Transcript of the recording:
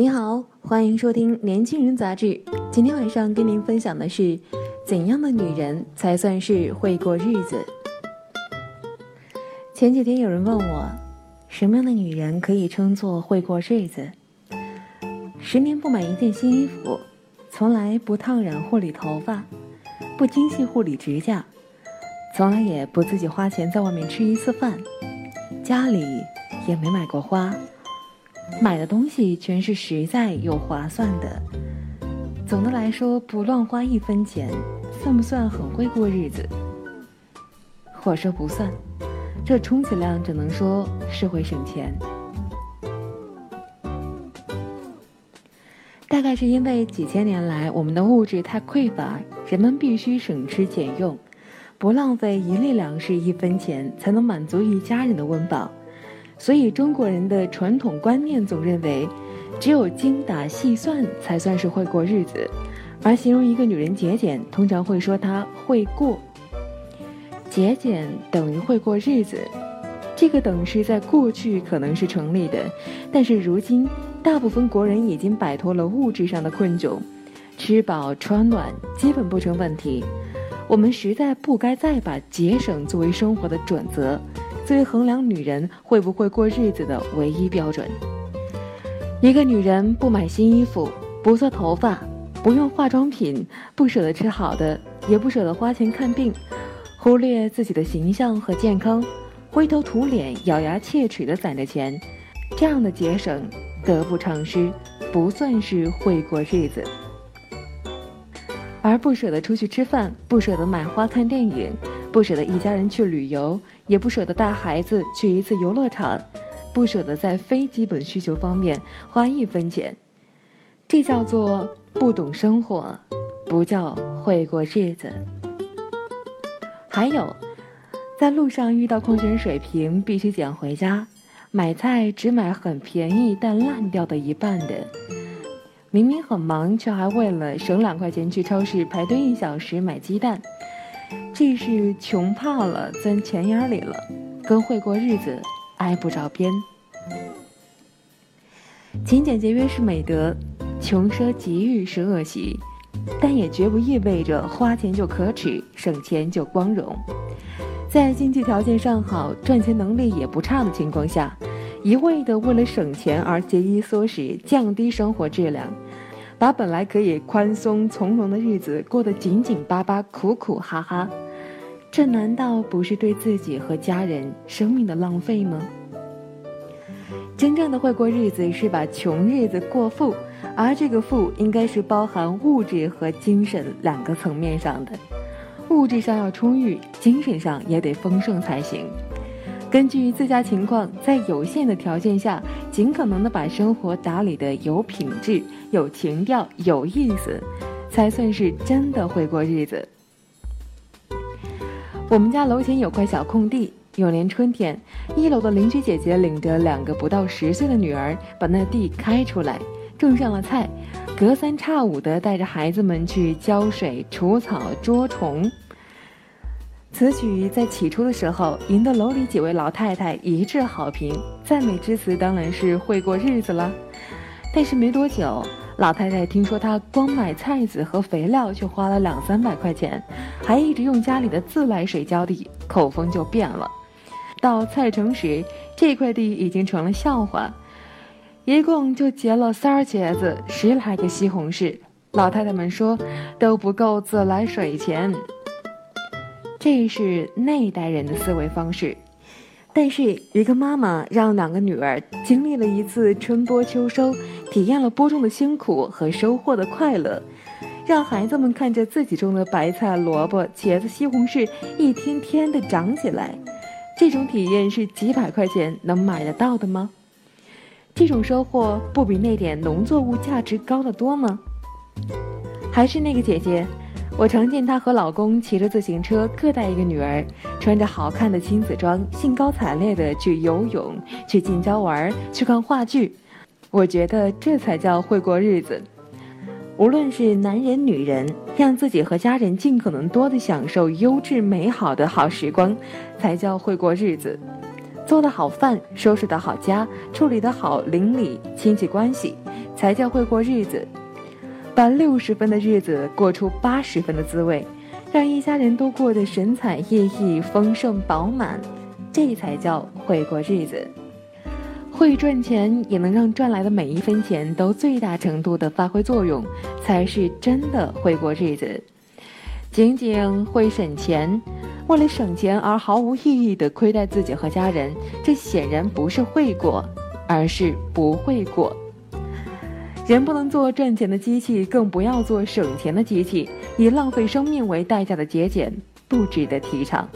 你好，欢迎收听《年轻人杂志》。今天晚上跟您分享的是，怎样的女人才算是会过日子？前几天有人问我，什么样的女人可以称作会过日子？十年不买一件新衣服，从来不烫染护理头发，不精细护理指甲，从来也不自己花钱在外面吃一次饭，家里也没买过花。买的东西全是实在又划算的。总的来说，不乱花一分钱，算不算很会过日子？我说不算，这充其量只能说是会省钱。大概是因为几千年来我们的物质太匮乏，人们必须省吃俭用，不浪费一粒粮食一分钱，才能满足一家人的温饱。所以中国人的传统观念总认为，只有精打细算才算是会过日子，而形容一个女人节俭，通常会说她会过。节俭等于会过日子，这个等式在过去可能是成立的，但是如今大部分国人已经摆脱了物质上的困窘，吃饱穿暖基本不成问题。我们实在不该再把节省作为生活的准则。作为衡量女人会不会过日子的唯一标准，一个女人不买新衣服，不做头发，不用化妆品，不舍得吃好的，也不舍得花钱看病，忽略自己的形象和健康，灰头土脸、咬牙切齿地攒着钱，这样的节省得不偿失，不算是会过日子。而不舍得出去吃饭，不舍得买花看电影，不舍得一家人去旅游。也不舍得带孩子去一次游乐场，不舍得在非基本需求方面花一分钱，这叫做不懂生活，不叫会过日子。还有，在路上遇到矿泉水瓶必须捡回家，买菜只买很便宜但烂掉的一半的，明明很忙却还为了省两块钱去超市排队一小时买鸡蛋。这是穷怕了，钻钱眼里了，跟会过日子挨不着边。勤俭节约是美德，穷奢极欲是恶习，但也绝不意味着花钱就可耻，省钱就光荣。在经济条件尚好、赚钱能力也不差的情况下，一味的为了省钱而节衣缩食，降低生活质量。把本来可以宽松从容的日子过得紧紧巴巴、苦苦哈哈，这难道不是对自己和家人生命的浪费吗？真正的会过日子是把穷日子过富，而这个富应该是包含物质和精神两个层面上的，物质上要充裕，精神上也得丰盛才行。根据自家情况，在有限的条件下，尽可能的把生活打理的有品质、有情调、有意思，才算是真的会过日子。我们家楼前有块小空地，有年春天，一楼的邻居姐姐领着两个不到十岁的女儿，把那地开出来，种上了菜，隔三差五的带着孩子们去浇水、除草、捉虫。此举在起初的时候赢得楼里几位老太太一致好评，赞美之词当然是会过日子了。但是没多久，老太太听说她光买菜籽和肥料就花了两三百块钱，还一直用家里的自来水浇地，口风就变了。到菜城时，这块地已经成了笑话，一共就结了三儿茄子，十来个西红柿。老太太们说都不够自来水钱。这是那一代人的思维方式，但是一个妈妈让两个女儿经历了一次春播秋收，体验了播种的辛苦和收获的快乐，让孩子们看着自己种的白菜、萝卜、茄子、西红柿一天天的长起来，这种体验是几百块钱能买得到的吗？这种收获不比那点农作物价值高得多吗？还是那个姐姐，我常见她和老公骑着自行车，各带一个女儿，穿着好看的亲子装，兴高采烈地去游泳、去近郊玩、去看话剧。我觉得这才叫会过日子。无论是男人女人，让自己和家人尽可能多的享受优质美好的好时光，才叫会过日子。做得好饭，收拾得好家，处理得好邻里亲戚关系，才叫会过日子。把六十分的日子过出八十分的滋味，让一家人都过得神采奕奕、丰盛饱满，这才叫会过日子。会赚钱，也能让赚来的每一分钱都最大程度的发挥作用，才是真的会过日子。仅仅会省钱，为了省钱而毫无意义的亏待自己和家人，这显然不是会过，而是不会过。人不能做赚钱的机器，更不要做省钱的机器。以浪费生命为代价的节俭，不值得提倡。